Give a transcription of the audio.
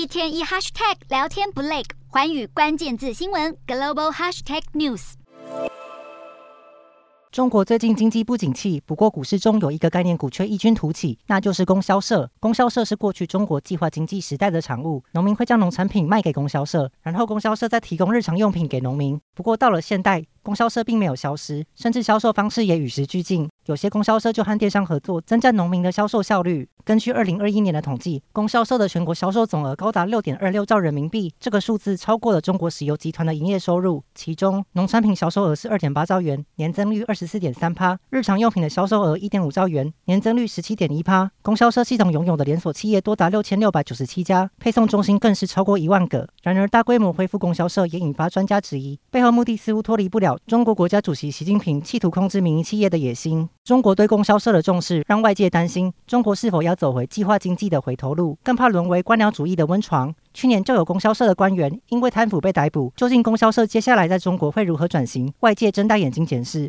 一天一 hashtag 聊天不累，寰宇关键字新闻 global hashtag news。中国最近经济不景气，不过股市中有一个概念股却异军突起，那就是供销社。供销社是过去中国计划经济时代的产物，农民会将农产品卖给供销社，然后供销社再提供日常用品给农民。不过到了现代，供销社并没有消失，甚至销售方式也与时俱进。有些供销社就和电商合作，增加农民的销售效率。根据二零二一年的统计，供销社的全国销售总额高达六点二六兆人民币，这个数字超过了中国石油集团的营业收入。其中，农产品销售额是二点八兆元，年增率二十四点三趴；日常用品的销售额一点五兆元，年增率十七点一趴。供销社系统拥有的连锁企业多达六千六百九十七家，配送中心更是超过一万个。然而，大规模恢复供销社也引发专家质疑，背后目的似乎脱离不了中国国家主席习近平企图控制民营企业的野心。中国对供销社的重视，让外界担心中国是否要走回计划经济的回头路，更怕沦为官僚主义的温床。去年就有供销社的官员因为贪腐被逮捕，究竟供销社接下来在中国会如何转型？外界睁大眼睛检视。